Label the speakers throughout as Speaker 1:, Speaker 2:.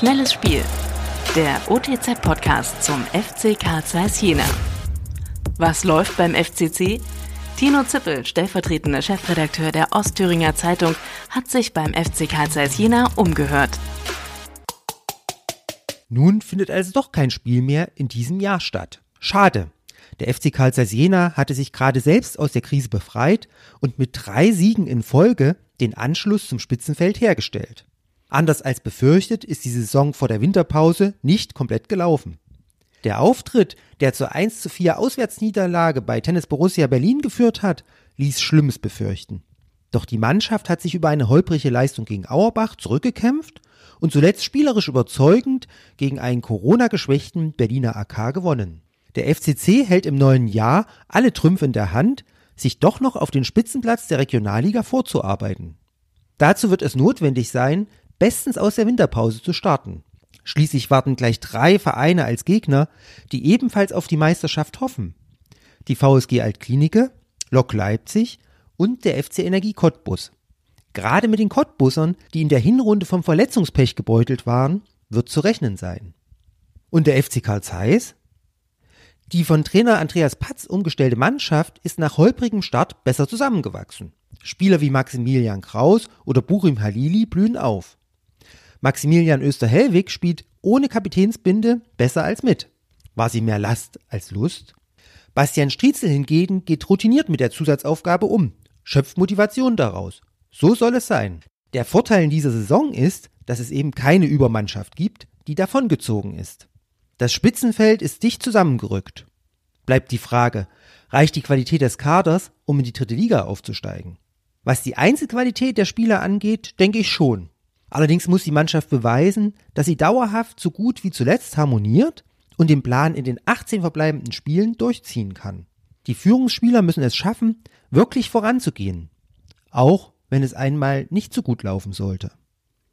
Speaker 1: Schnelles Spiel. Der OTZ-Podcast zum FC Karl Zeiss Jena. Was läuft beim FCC? Tino Zippel, stellvertretender Chefredakteur der Ostthüringer Zeitung, hat sich beim FC Karl Zeiss Jena umgehört.
Speaker 2: Nun findet also doch kein Spiel mehr in diesem Jahr statt. Schade. Der FC Karl Zeiss Jena hatte sich gerade selbst aus der Krise befreit und mit drei Siegen in Folge den Anschluss zum Spitzenfeld hergestellt. Anders als befürchtet ist die Saison vor der Winterpause nicht komplett gelaufen. Der Auftritt, der zur 1 zu 4 Auswärtsniederlage bei Tennis Borussia Berlin geführt hat, ließ Schlimmes befürchten. Doch die Mannschaft hat sich über eine holprige Leistung gegen Auerbach zurückgekämpft und zuletzt spielerisch überzeugend gegen einen Corona-geschwächten Berliner AK gewonnen. Der FCC hält im neuen Jahr alle Trümpfe in der Hand, sich doch noch auf den Spitzenplatz der Regionalliga vorzuarbeiten. Dazu wird es notwendig sein, bestens aus der Winterpause zu starten. Schließlich warten gleich drei Vereine als Gegner, die ebenfalls auf die Meisterschaft hoffen. Die VSG Altklinike, Lok Leipzig und der FC Energie Cottbus. Gerade mit den Cottbussern, die in der Hinrunde vom Verletzungspech gebeutelt waren, wird zu rechnen sein. Und der FC Karl Zeiss? Die von Trainer Andreas Patz umgestellte Mannschaft ist nach holprigem Start besser zusammengewachsen. Spieler wie Maximilian Kraus oder Burim Halili blühen auf. Maximilian Österhellwig spielt ohne Kapitänsbinde besser als mit. War sie mehr Last als Lust? Bastian Striezel hingegen geht routiniert mit der Zusatzaufgabe um, schöpft Motivation daraus. So soll es sein. Der Vorteil in dieser Saison ist, dass es eben keine Übermannschaft gibt, die davongezogen ist. Das Spitzenfeld ist dicht zusammengerückt. Bleibt die Frage, reicht die Qualität des Kaders, um in die dritte Liga aufzusteigen? Was die Einzelqualität der Spieler angeht, denke ich schon. Allerdings muss die Mannschaft beweisen, dass sie dauerhaft so gut wie zuletzt harmoniert und den Plan in den 18 verbleibenden Spielen durchziehen kann. Die Führungsspieler müssen es schaffen, wirklich voranzugehen. Auch wenn es einmal nicht so gut laufen sollte.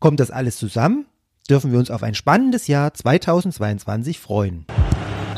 Speaker 2: Kommt das alles zusammen, dürfen wir uns auf ein spannendes Jahr 2022 freuen.